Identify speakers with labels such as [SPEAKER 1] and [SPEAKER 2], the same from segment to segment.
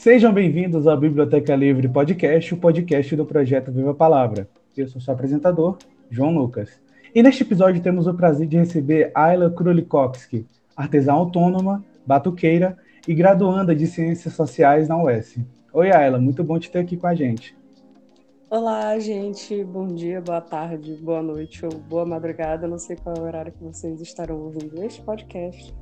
[SPEAKER 1] Sejam bem-vindos ao Biblioteca Livre Podcast, o podcast do projeto Viva a Palavra. Eu sou seu apresentador, João Lucas. E neste episódio temos o prazer de receber Ayla Krulikowski, artesã autônoma, batuqueira e graduanda de Ciências Sociais na UES. Oi, Ayla, muito bom te ter aqui com a gente.
[SPEAKER 2] Olá, gente. Bom dia, boa tarde, boa noite ou boa madrugada. Não sei qual é o horário que vocês estarão ouvindo este podcast.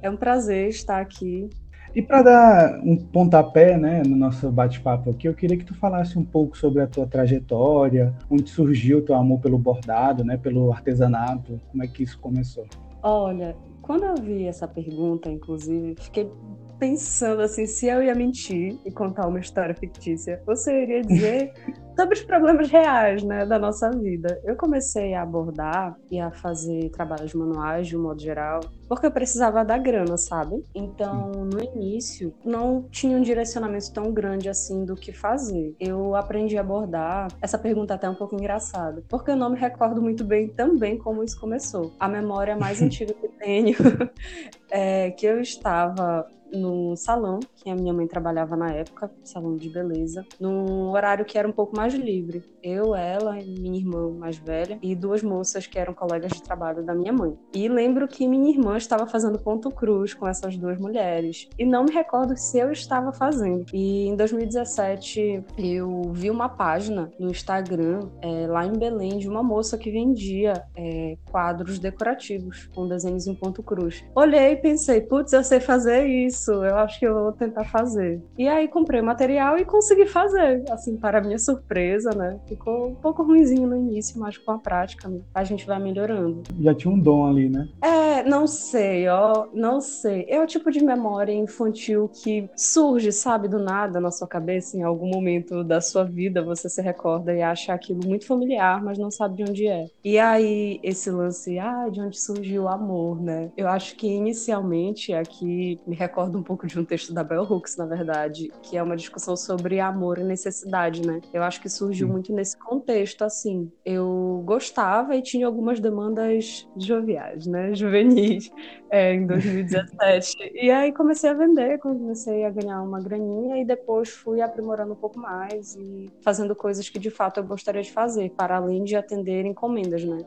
[SPEAKER 2] É um prazer estar aqui
[SPEAKER 1] e para dar um pontapé né, no nosso bate-papo aqui, eu queria que tu falasse um pouco sobre a tua trajetória, onde surgiu o teu amor pelo bordado, né, pelo artesanato, como é que isso começou?
[SPEAKER 2] Olha, quando eu vi essa pergunta, inclusive, fiquei pensando assim, se eu ia mentir e contar uma história fictícia, você iria dizer sobre os problemas reais, né, da nossa vida. Eu comecei a abordar e a fazer trabalhos manuais de um modo geral, porque eu precisava da grana, sabe? Então, no início, não tinha um direcionamento tão grande assim do que fazer. Eu aprendi a abordar. Essa pergunta é até é um pouco engraçada, porque eu não me recordo muito bem também como isso começou. A memória mais antiga que tenho é que eu estava no salão, que a minha mãe trabalhava na época, salão de beleza, num horário que era um pouco mais livre. Eu, ela, minha irmã mais velha e duas moças que eram colegas de trabalho da minha mãe. E lembro que minha irmã estava fazendo ponto cruz com essas duas mulheres. E não me recordo se eu estava fazendo. E em 2017 eu vi uma página no Instagram, é, lá em Belém, de uma moça que vendia é, quadros decorativos com desenhos em ponto cruz. Olhei e pensei, putz, eu sei fazer isso, eu acho que eu vou tentar fazer. E aí comprei o material e consegui fazer, assim, para minha surpresa, né? Ficou um pouco ruimzinho no início, mas com a prática a gente vai melhorando.
[SPEAKER 1] Já tinha um dom ali, né?
[SPEAKER 2] É, não sei, ó, não sei. É o tipo de memória infantil que surge, sabe, do nada na sua cabeça, em algum momento da sua vida, você se recorda e acha aquilo muito familiar, mas não sabe de onde é. E aí, esse lance, ah, de onde surgiu o amor, né? Eu acho que inicialmente aqui me recordo um pouco de um texto da Bell Hooks, na verdade, que é uma discussão sobre amor e necessidade, né? Eu acho que surgiu Sim. muito nesse contexto, assim. Eu gostava e tinha algumas demandas joviais, né? Juvenis, é, em 2017. e aí comecei a vender, comecei a ganhar uma graninha e depois fui aprimorando um pouco mais e fazendo coisas que de fato eu gostaria de fazer, para além de atender encomendas, né?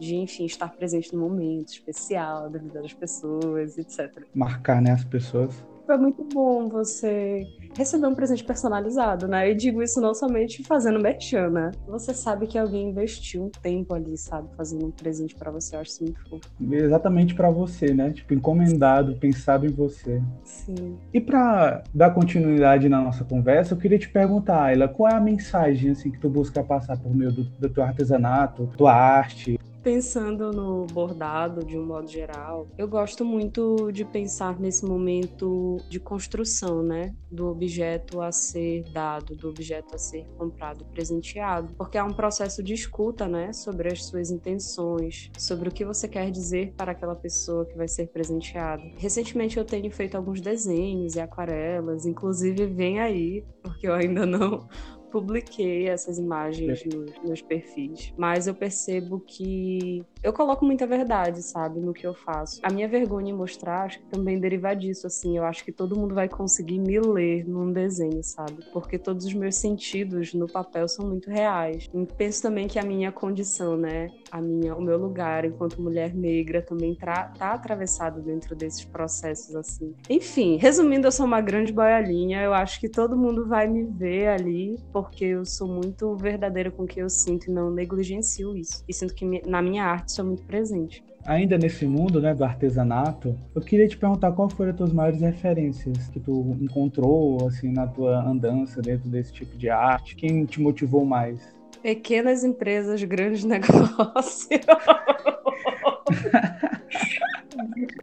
[SPEAKER 2] de, enfim, estar presente no momento especial da vida das pessoas, etc.
[SPEAKER 1] Marcar, né, as pessoas.
[SPEAKER 2] Foi muito bom você receber um presente personalizado, né? E digo isso não somente fazendo merchan, né? Você sabe que alguém investiu um tempo ali, sabe? Fazendo um presente para você, eu acho isso muito fofo.
[SPEAKER 1] Exatamente para você, né? Tipo, encomendado, pensado em você.
[SPEAKER 2] Sim.
[SPEAKER 1] E para dar continuidade na nossa conversa, eu queria te perguntar, Ayla, qual é a mensagem, assim, que tu busca passar por meio do, do teu artesanato, tua arte,
[SPEAKER 2] Pensando no bordado de um modo geral, eu gosto muito de pensar nesse momento de construção, né? Do objeto a ser dado, do objeto a ser comprado, presenteado. Porque é um processo de escuta, né? Sobre as suas intenções, sobre o que você quer dizer para aquela pessoa que vai ser presenteada. Recentemente eu tenho feito alguns desenhos e aquarelas, inclusive vem aí, porque eu ainda não publiquei essas imagens nos, nos perfis, mas eu percebo que eu coloco muita verdade, sabe, no que eu faço. A minha vergonha em mostrar acho que também deriva disso, assim. Eu acho que todo mundo vai conseguir me ler num desenho, sabe? Porque todos os meus sentidos no papel são muito reais. E penso também que a minha condição, né? A minha, o meu lugar enquanto mulher negra também tá atravessado dentro desses processos, assim. Enfim, resumindo, eu sou uma grande boiolinha. Eu acho que todo mundo vai me ver ali porque eu sou muito verdadeira com o que eu sinto e não negligencio isso. E sinto que na minha arte sou muito presente.
[SPEAKER 1] Ainda nesse mundo né, do artesanato, eu queria te perguntar qual foram as tuas maiores referências que tu encontrou assim na tua andança dentro desse tipo de arte. Quem te motivou mais?
[SPEAKER 2] Pequenas empresas, grandes negócios.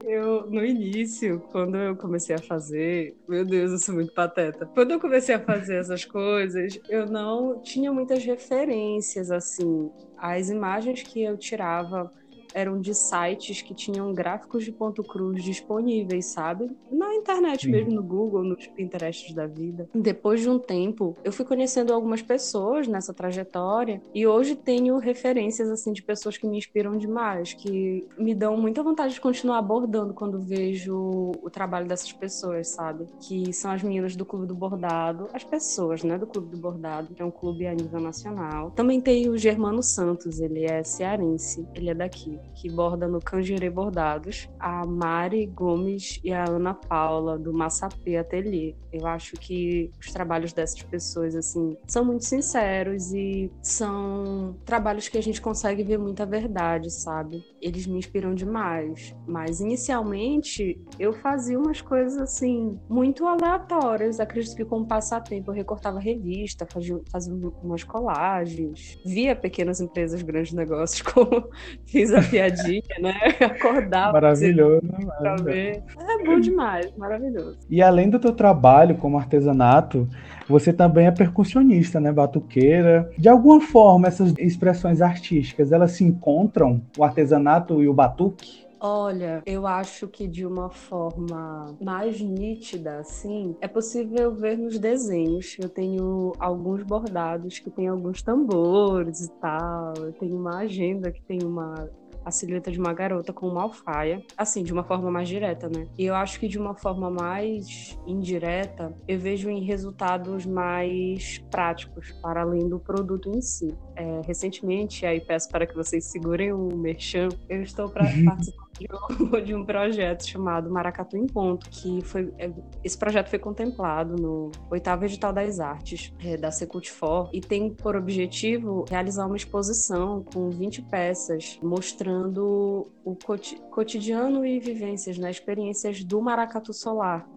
[SPEAKER 2] Eu, no início, quando eu comecei a fazer, meu Deus, eu sou muito pateta. Quando eu comecei a fazer essas coisas, eu não tinha muitas referências, assim. As imagens que eu tirava eram de sites que tinham gráficos de ponto cruz disponíveis, sabe? Na internet Sim. mesmo, no Google, nos Pinterests da vida. Depois de um tempo, eu fui conhecendo algumas pessoas nessa trajetória e hoje tenho referências assim de pessoas que me inspiram demais, que me dão muita vontade de continuar abordando quando vejo o trabalho dessas pessoas, sabe? Que são as meninas do Clube do Bordado, as pessoas, né, do Clube do Bordado, que é um clube a nível nacional. Também tem o Germano Santos, ele é cearense, ele é daqui, que borda no Canjere Bordados, a Mari Gomes e a Ana Paula, do Massapê Atelier. Eu acho que os trabalhos dessas pessoas, assim, são muito sinceros e são trabalhos que a gente consegue ver muita verdade, sabe? Eles me inspiram demais. Mas, inicialmente, eu fazia umas coisas, assim, muito aleatórias. Acredito que, como passatempo, eu recortava revista, fazia, fazia umas colagens, via pequenas empresas, grandes negócios, como fiz a piadinha, né? Acordava.
[SPEAKER 1] Maravilhoso.
[SPEAKER 2] Pra ver. É bom demais, maravilhoso.
[SPEAKER 1] E além do teu trabalho como artesanato, você também é percussionista, né? Batuqueira. De alguma forma, essas expressões artísticas, elas se encontram, o artesanato e o batuque?
[SPEAKER 2] Olha, eu acho que de uma forma mais nítida, assim, é possível ver nos desenhos. Eu tenho alguns bordados que tem alguns tambores e tal. Eu tenho uma agenda que tem uma a silhueta de uma garota com uma alfaia, assim, de uma forma mais direta, né? E eu acho que de uma forma mais indireta, eu vejo em resultados mais práticos, para além do produto em si. É, recentemente, aí peço para que vocês segurem o merchan, eu estou para participar de um projeto chamado Maracatu em Ponto, que foi é, esse projeto foi contemplado no oitavo edital das artes é, da Secult4 e tem por objetivo realizar uma exposição com 20 peças mostrando o cotidiano e vivências, né, experiências do maracatu solar,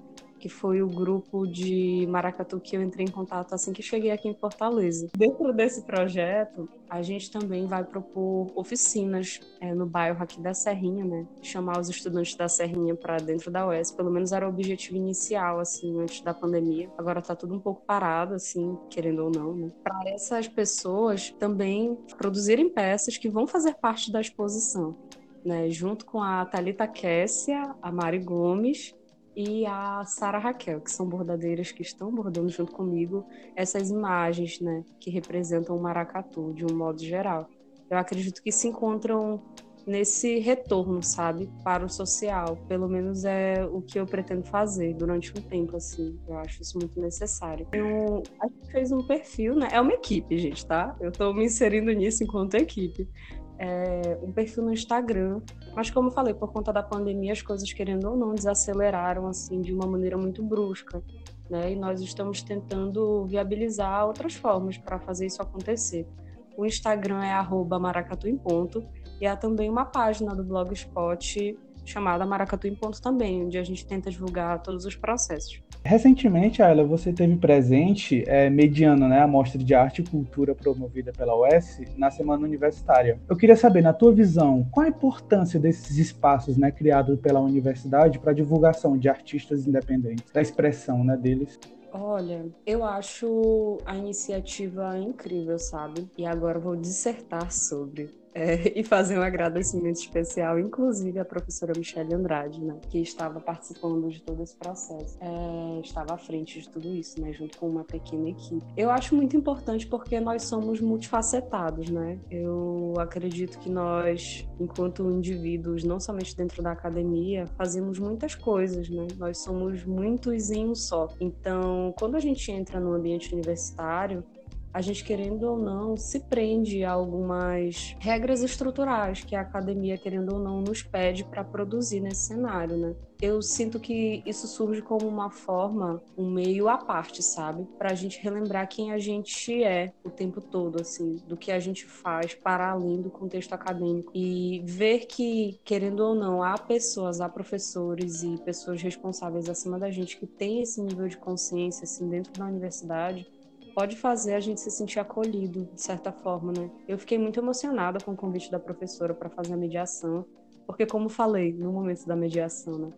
[SPEAKER 2] que foi o grupo de maracatu que eu entrei em contato assim que cheguei aqui em Fortaleza. Dentro desse projeto, a gente também vai propor oficinas é, no bairro aqui da Serrinha, né? Chamar os estudantes da Serrinha para dentro da UES, pelo menos era o objetivo inicial, assim, antes da pandemia. Agora tá tudo um pouco parado, assim, querendo ou não, né? Para essas pessoas também produzirem peças que vão fazer parte da exposição. Né, junto com a Talita Kessia, a Mari Gomes e a Sara Raquel, que são bordadeiras que estão bordando junto comigo essas imagens, né, que representam o maracatu de um modo geral. Eu acredito que se encontram nesse retorno, sabe, para o social. Pelo menos é o que eu pretendo fazer durante um tempo, assim. Eu acho isso muito necessário. Eu, a gente fez um perfil, né? É uma equipe, gente, tá? Eu tô me inserindo nisso enquanto equipe é, um perfil no Instagram. Mas como eu falei, por conta da pandemia, as coisas, querendo ou não, desaceleraram assim de uma maneira muito brusca. Né? E nós estamos tentando viabilizar outras formas para fazer isso acontecer. O Instagram é maracatu em ponto e há também uma página do Blogspot chamada Maracatu em Ponto também, onde a gente tenta divulgar todos os processos.
[SPEAKER 1] Recentemente, Ayla, você teve presente, é, mediano né, a Mostra de Arte e Cultura promovida pela UES na Semana Universitária. Eu queria saber, na tua visão, qual a importância desses espaços né, criados pela universidade para a divulgação de artistas independentes, da expressão né, deles?
[SPEAKER 2] Olha, eu acho a iniciativa incrível, sabe? E agora vou dissertar sobre é, e fazer um agradecimento especial, inclusive à professora Michelle Andrade, né, que estava participando de todo esse processo, é, estava à frente de tudo isso, né, junto com uma pequena equipe. Eu acho muito importante porque nós somos multifacetados, né? Eu acredito que nós, enquanto indivíduos, não somente dentro da academia, fazemos muitas coisas, né? Nós somos muitos em um só. Então, quando a gente entra no ambiente universitário, a gente, querendo ou não, se prende a algumas regras estruturais que a academia, querendo ou não, nos pede para produzir nesse cenário, né? Eu sinto que isso surge como uma forma, um meio à parte, sabe? Para a gente relembrar quem a gente é o tempo todo, assim, do que a gente faz para além do contexto acadêmico. E ver que, querendo ou não, há pessoas, há professores e pessoas responsáveis acima da gente que têm esse nível de consciência, assim, dentro da universidade pode fazer a gente se sentir acolhido, de certa forma, né? Eu fiquei muito emocionada com o convite da professora para fazer a mediação, porque, como falei no momento da mediação, né?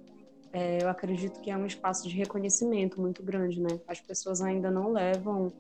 [SPEAKER 2] É, eu acredito que é um espaço de reconhecimento muito grande, né? As pessoas ainda não levam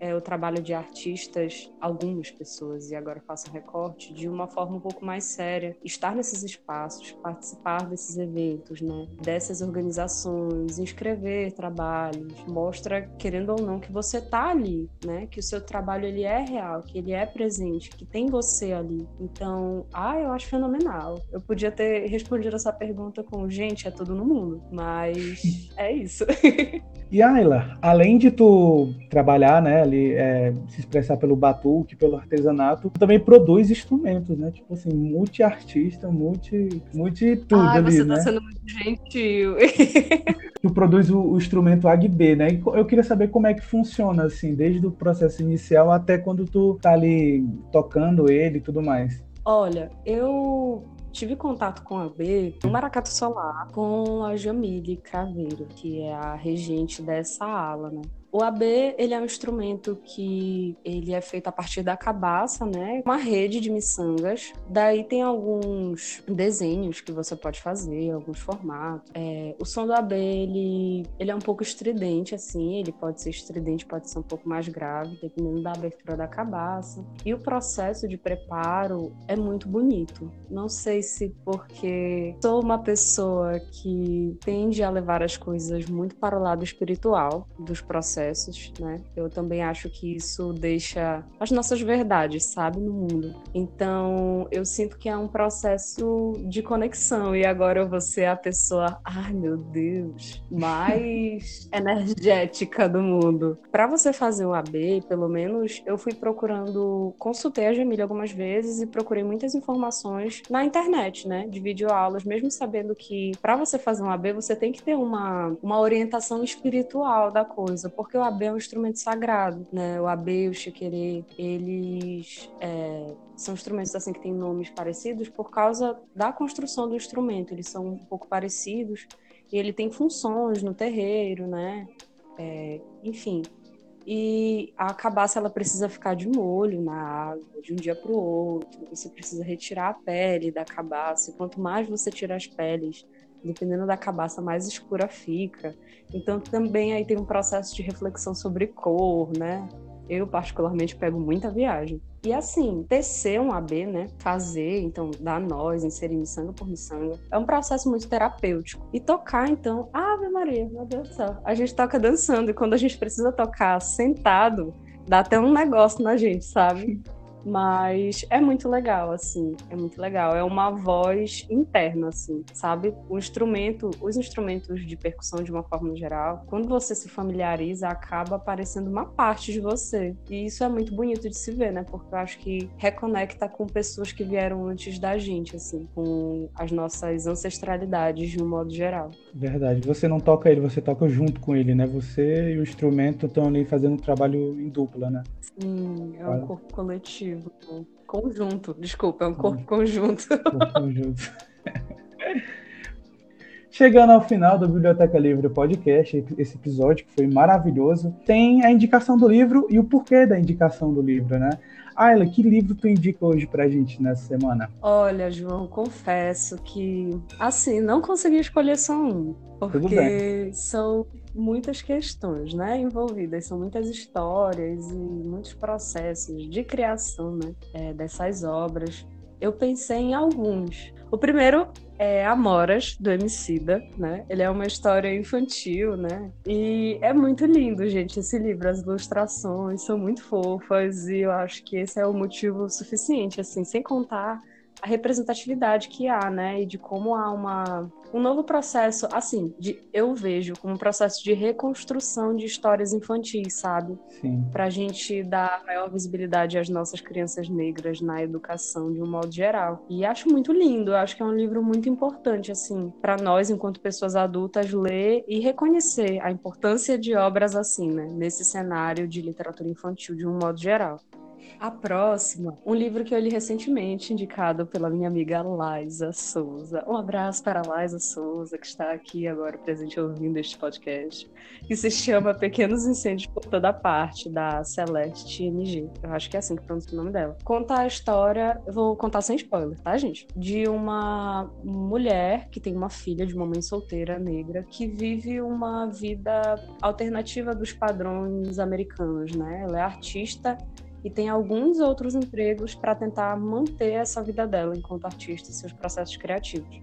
[SPEAKER 2] é, o trabalho de artistas, algumas pessoas, e agora faço um recorte, de uma forma um pouco mais séria. Estar nesses espaços, participar desses eventos, né? dessas organizações, inscrever trabalhos, mostra, querendo ou não, que você está ali, né? que o seu trabalho ele é real, que ele é presente, que tem você ali. Então, ah, eu acho fenomenal. Eu podia ter respondido essa pergunta com gente, é tudo no mundo, mas é isso.
[SPEAKER 1] E Ayla, além de tu trabalhar, né, é, se expressar pelo batuque, pelo artesanato, também produz instrumentos, né? Tipo assim, multi-artista, multi, multi tudo
[SPEAKER 2] Ai,
[SPEAKER 1] ali,
[SPEAKER 2] você
[SPEAKER 1] né?
[SPEAKER 2] tá sendo muito gentil.
[SPEAKER 1] tu produz o, o instrumento AGB, né? E eu queria saber como é que funciona, assim, desde o processo inicial até quando tu tá ali tocando ele e tudo mais.
[SPEAKER 2] Olha, eu tive contato com a B no Maracatu Solar com a Jamile Craveiro, que é a regente dessa ala, né? O AB, ele é um instrumento que ele é feito a partir da cabaça, né? Uma rede de miçangas. Daí tem alguns desenhos que você pode fazer, alguns formatos. É, o som do AB, ele, ele é um pouco estridente, assim. Ele pode ser estridente, pode ser um pouco mais grave, dependendo da abertura da cabaça. E o processo de preparo é muito bonito. Não sei se porque sou uma pessoa que tende a levar as coisas muito para o lado espiritual dos processos processos, né? Eu também acho que isso deixa as nossas verdades, sabe, no mundo. Então, eu sinto que é um processo de conexão e agora eu vou ser a pessoa, ai meu Deus, mais energética do mundo. Para você fazer o AB, pelo menos eu fui procurando, consultei a Jamília algumas vezes e procurei muitas informações na internet, né, de videoaulas, mesmo sabendo que para você fazer um AB você tem que ter uma, uma orientação espiritual da coisa, porque porque o AB é um instrumento sagrado, né? O AB e o chiquerê, eles é, são instrumentos assim que têm nomes parecidos por causa da construção do instrumento. Eles são um pouco parecidos e ele tem funções no terreiro, né? É, enfim. E a cabaça ela precisa ficar de molho na água de um dia para o outro. Você precisa retirar a pele da cabaça. E quanto mais você tira as peles dependendo da cabaça, mais escura fica. Então também aí tem um processo de reflexão sobre cor, né? Eu particularmente pego muita viagem. E assim, tecer um AB, né? Fazer, então, dar nós, inserir miçanga por miçanga, é um processo muito terapêutico. E tocar, então, Ave Maria, meu Deus do céu. A gente toca dançando e quando a gente precisa tocar sentado, dá até um negócio na gente, sabe? Mas é muito legal, assim, é muito legal. É uma voz interna, assim, sabe? O instrumento, os instrumentos de percussão, de uma forma geral, quando você se familiariza, acaba aparecendo uma parte de você. E isso é muito bonito de se ver, né? Porque eu acho que reconecta com pessoas que vieram antes da gente, assim, com as nossas ancestralidades de um modo geral.
[SPEAKER 1] Verdade. Você não toca ele, você toca junto com ele, né? Você e o instrumento estão ali fazendo um trabalho em dupla, né?
[SPEAKER 2] Sim, é um corpo coletivo coletivo. Conjunto, desculpa, é um corpo conjunto. Corpo conjunto.
[SPEAKER 1] Chegando ao final do Biblioteca Livre Podcast, esse episódio que foi maravilhoso, tem a indicação do livro e o porquê da indicação do livro, né? Ayla, que livro tu indica hoje pra gente nessa semana?
[SPEAKER 2] Olha, João, confesso que, assim, não consegui escolher só um, porque são muitas questões, né, envolvidas, são muitas histórias e muitos processos de criação, né, é, dessas obras. Eu pensei em alguns. O primeiro é Amoras, do Emicida, né? Ele é uma história infantil, né? E é muito lindo, gente, esse livro. As ilustrações são muito fofas e eu acho que esse é o motivo suficiente, assim, sem contar a representatividade que há, né? E de como há uma, um novo processo, assim, de, eu vejo como um processo de reconstrução de histórias infantis, sabe?
[SPEAKER 1] Sim.
[SPEAKER 2] Pra gente dar maior visibilidade às nossas crianças negras na educação de um modo geral. E acho muito lindo, acho que é um livro muito importante, assim, para nós, enquanto pessoas adultas, ler e reconhecer a importância de obras assim, né? Nesse cenário de literatura infantil de um modo geral. A próxima, um livro que eu li recentemente, indicado pela minha amiga Laisa Souza. Um abraço para a Laisa Souza, que está aqui agora presente ouvindo este podcast, que se chama Pequenos Incêndios por Toda Parte, da Celeste MG. Eu acho que é assim que pronuncia o nome dela. Conta a história, eu vou contar sem spoiler, tá, gente? De uma mulher que tem uma filha de uma mãe solteira negra que vive uma vida alternativa dos padrões americanos, né? Ela é artista e tem alguns outros empregos para tentar manter essa vida dela enquanto artista e seus processos criativos.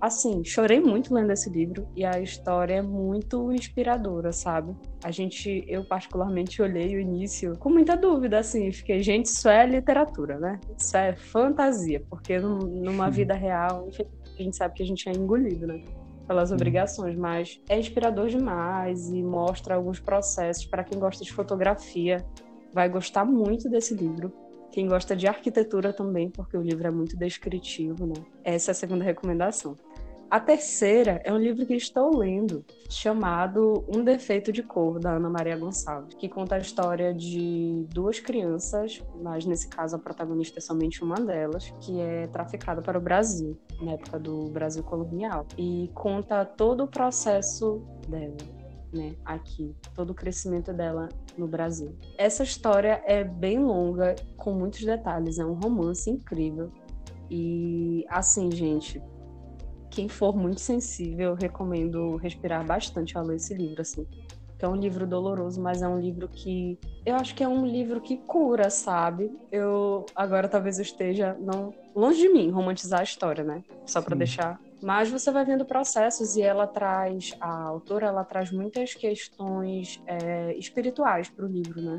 [SPEAKER 2] Assim, chorei muito lendo esse livro e a história é muito inspiradora, sabe? A gente, eu particularmente olhei o início com muita dúvida, assim, fiquei, gente, isso é literatura, né? Isso é fantasia, porque numa vida real, a gente sabe que a gente é engolido, né? Pelas obrigações, mas é inspirador demais e mostra alguns processos para quem gosta de fotografia vai gostar muito desse livro. Quem gosta de arquitetura também, porque o livro é muito descritivo, né? Essa é a segunda recomendação. A terceira é um livro que estou lendo, chamado Um Defeito de Cor, da Ana Maria Gonçalves, que conta a história de duas crianças, mas nesse caso a protagonista é somente uma delas, que é traficada para o Brasil, na época do Brasil colonial, e conta todo o processo dela né, aqui, todo o crescimento dela no Brasil. Essa história é bem longa, com muitos detalhes, é um romance incrível. E assim, gente, quem for muito sensível, recomendo respirar bastante ao ler esse livro, assim. Que é um livro doloroso, mas é um livro que eu acho que é um livro que cura, sabe? Eu agora talvez eu esteja não longe de mim romantizar a história, né? Só para deixar mas você vai vendo processos e ela traz, a autora, ela traz muitas questões é, espirituais para o livro, né?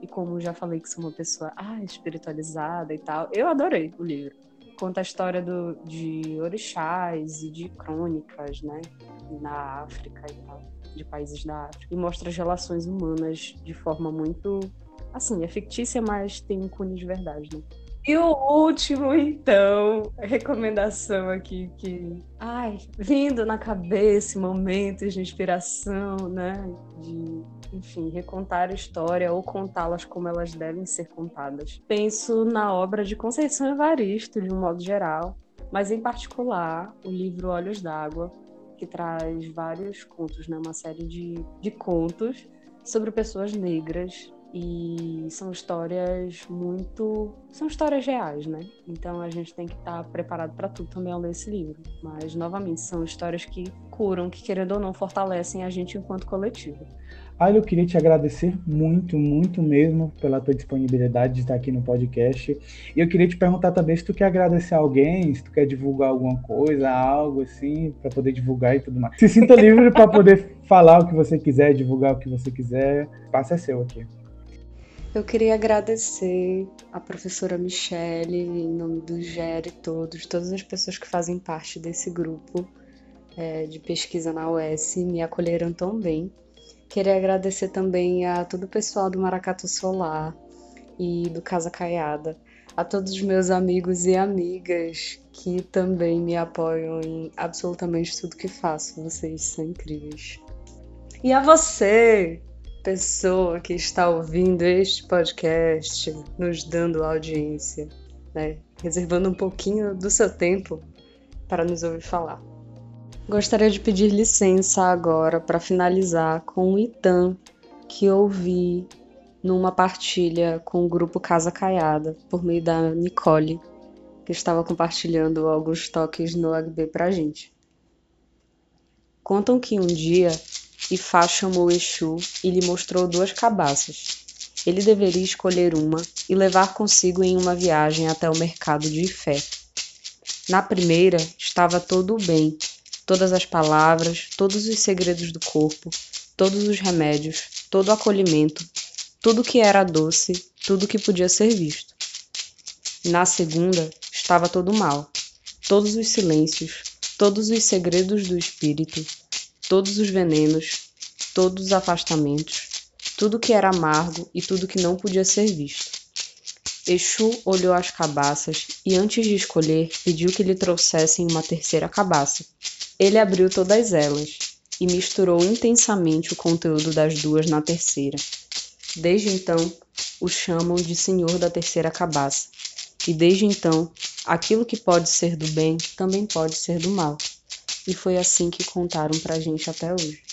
[SPEAKER 2] E como já falei que sou uma pessoa ah, espiritualizada e tal, eu adorei o livro. Conta a história do, de orixás e de crônicas, né? Na África e tal, de países da África. E mostra as relações humanas de forma muito. Assim, é fictícia, mas tem um cunho de verdade, né? E o último, então, recomendação aqui que, ai, vindo na cabeça, momentos de inspiração, né? De, enfim, recontar a história ou contá-las como elas devem ser contadas. Penso na obra de Conceição Evaristo, de um modo geral, mas em particular o livro Olhos d'Água, que traz vários contos, né? Uma série de, de contos sobre pessoas negras e são histórias muito. São histórias reais, né? Então a gente tem que estar preparado para tudo também ao ler esse livro. Mas, novamente, são histórias que curam, que querendo ou não fortalecem a gente enquanto coletivo.
[SPEAKER 1] Ayla, eu queria te agradecer muito, muito mesmo pela tua disponibilidade de estar aqui no podcast. E eu queria te perguntar também se tu quer agradecer alguém, se tu quer divulgar alguma coisa, algo assim, para poder divulgar e tudo mais. Se sinta livre para poder falar o que você quiser, divulgar o que você quiser. O espaço é seu aqui.
[SPEAKER 2] Eu queria agradecer a professora Michele, em nome do GER e todos, todas as pessoas que fazem parte desse grupo é, de pesquisa na UES, me acolheram tão bem. Queria agradecer também a todo o pessoal do Maracatu Solar e do Casa Caiada, a todos os meus amigos e amigas que também me apoiam em absolutamente tudo que faço. Vocês são incríveis. E a você, pessoa que está ouvindo este podcast, nos dando audiência, né? reservando um pouquinho do seu tempo para nos ouvir falar. Gostaria de pedir licença agora para finalizar com o Itan que ouvi numa partilha com o grupo Casa Caiada, por meio da Nicole, que estava compartilhando alguns toques no HB para a gente. Contam que um dia Ifá chamou Exu e lhe mostrou duas cabaças. Ele deveria escolher uma e levar consigo em uma viagem até o mercado de Ifé. Na primeira estava todo o bem, todas as palavras, todos os segredos do corpo, todos os remédios, todo o acolhimento, tudo que era doce, tudo que podia ser visto. Na segunda estava todo o mal, todos os silêncios, todos os segredos do espírito, todos os venenos, todos os afastamentos, tudo que era amargo e tudo que não podia ser visto. Exu olhou as cabaças e, antes de escolher, pediu que lhe trouxessem uma terceira cabaça. Ele abriu todas elas e misturou intensamente o conteúdo das duas na terceira. Desde então, o chamam de Senhor da Terceira Cabaça. E desde então, aquilo que pode ser do bem também pode ser do mal. E foi assim que contaram pra gente até hoje.